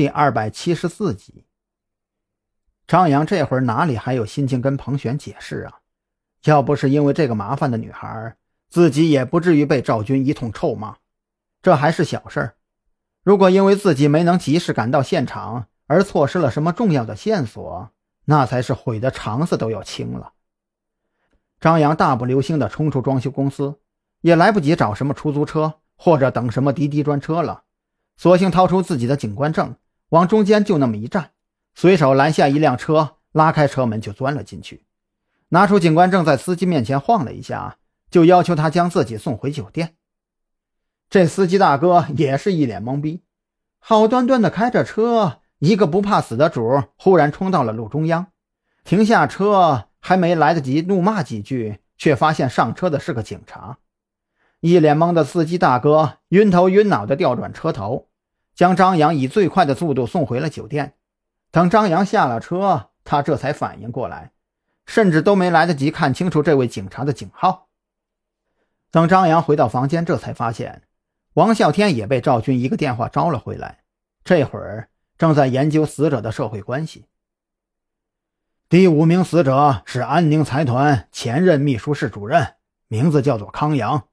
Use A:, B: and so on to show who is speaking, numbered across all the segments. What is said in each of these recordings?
A: 第二百七十四集。张扬这会儿哪里还有心情跟彭璇解释啊？要不是因为这个麻烦的女孩，自己也不至于被赵军一通臭骂。这还是小事儿，如果因为自己没能及时赶到现场而错失了什么重要的线索，那才是悔的肠子都要青了。张扬大步流星地冲出装修公司，也来不及找什么出租车或者等什么滴滴专车了，索性掏出自己的警官证，往中间就那么一站。随手拦下一辆车，拉开车门就钻了进去，拿出警官证在司机面前晃了一下，就要求他将自己送回酒店。这司机大哥也是一脸懵逼，好端端的开着车，一个不怕死的主忽然冲到了路中央，停下车还没来得及怒骂几句，却发现上车的是个警察。一脸懵的司机大哥晕头晕脑的调转车头，将张扬以最快的速度送回了酒店。等张扬下了车，他这才反应过来，甚至都没来得及看清楚这位警察的警号。等张扬回到房间，这才发现王啸天也被赵军一个电话招了回来，这会儿正在研究死者的社会关系。第五名死者是安宁财团前任秘书室主任，名字叫做康阳，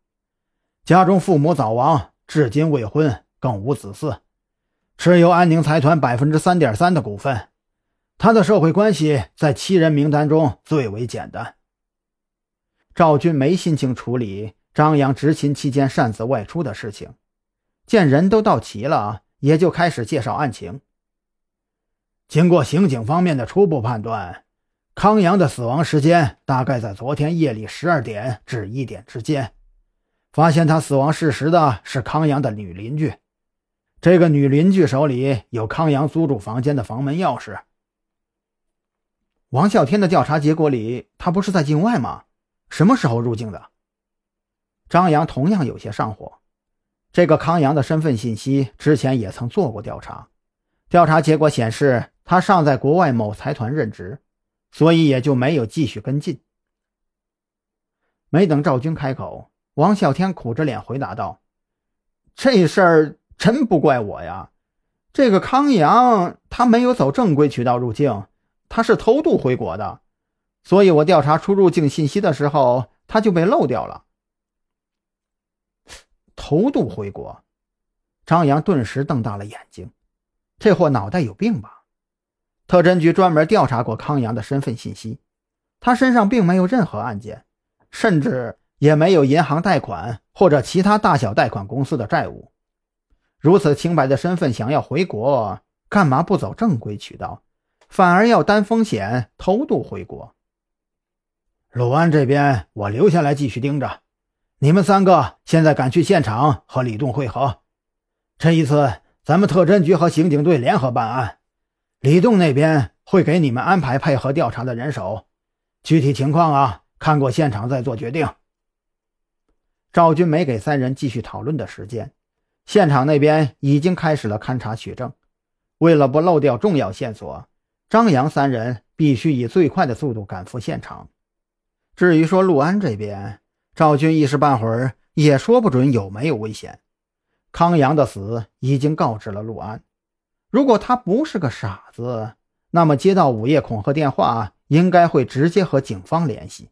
A: 家中父母早亡，至今未婚，更无子嗣。持有安宁财团百分之三点三的股份，他的社会关系在七人名单中最为简单。赵军没心情处理张扬执勤期间擅自外出的事情，见人都到齐了，也就开始介绍案情。经过刑警方面的初步判断，康阳的死亡时间大概在昨天夜里十二点至一点之间。发现他死亡事实的是康阳的女邻居。这个女邻居手里有康阳租住房间的房门钥匙。王啸天的调查结果里，他不是在境外吗？什么时候入境的？张扬同样有些上火。这个康阳的身份信息之前也曾做过调查，调查结果显示他尚在国外某财团任职，所以也就没有继续跟进。没等赵军开口，王啸天苦着脸回答道：“这事儿……”真不怪我呀，这个康阳他没有走正规渠道入境，他是偷渡回国的，所以我调查出入境信息的时候，他就被漏掉了。偷渡回国，张扬顿时瞪大了眼睛，这货脑袋有病吧？特侦局专门调查过康阳的身份信息，他身上并没有任何案件，甚至也没有银行贷款或者其他大小贷款公司的债务。如此清白的身份，想要回国，干嘛不走正规渠道，反而要担风险偷渡回国？鲁安这边，我留下来继续盯着。你们三个现在赶去现场和李栋会合。这一次，咱们特侦局和刑警队联合办案，李栋那边会给你们安排配合调查的人手。具体情况啊，看过现场再做决定。赵军没给三人继续讨论的时间。现场那边已经开始了勘查取证，为了不漏掉重要线索，张扬三人必须以最快的速度赶赴现场。至于说陆安这边，赵军一时半会儿也说不准有没有危险。康阳的死已经告知了陆安，如果他不是个傻子，那么接到午夜恐吓电话，应该会直接和警方联系。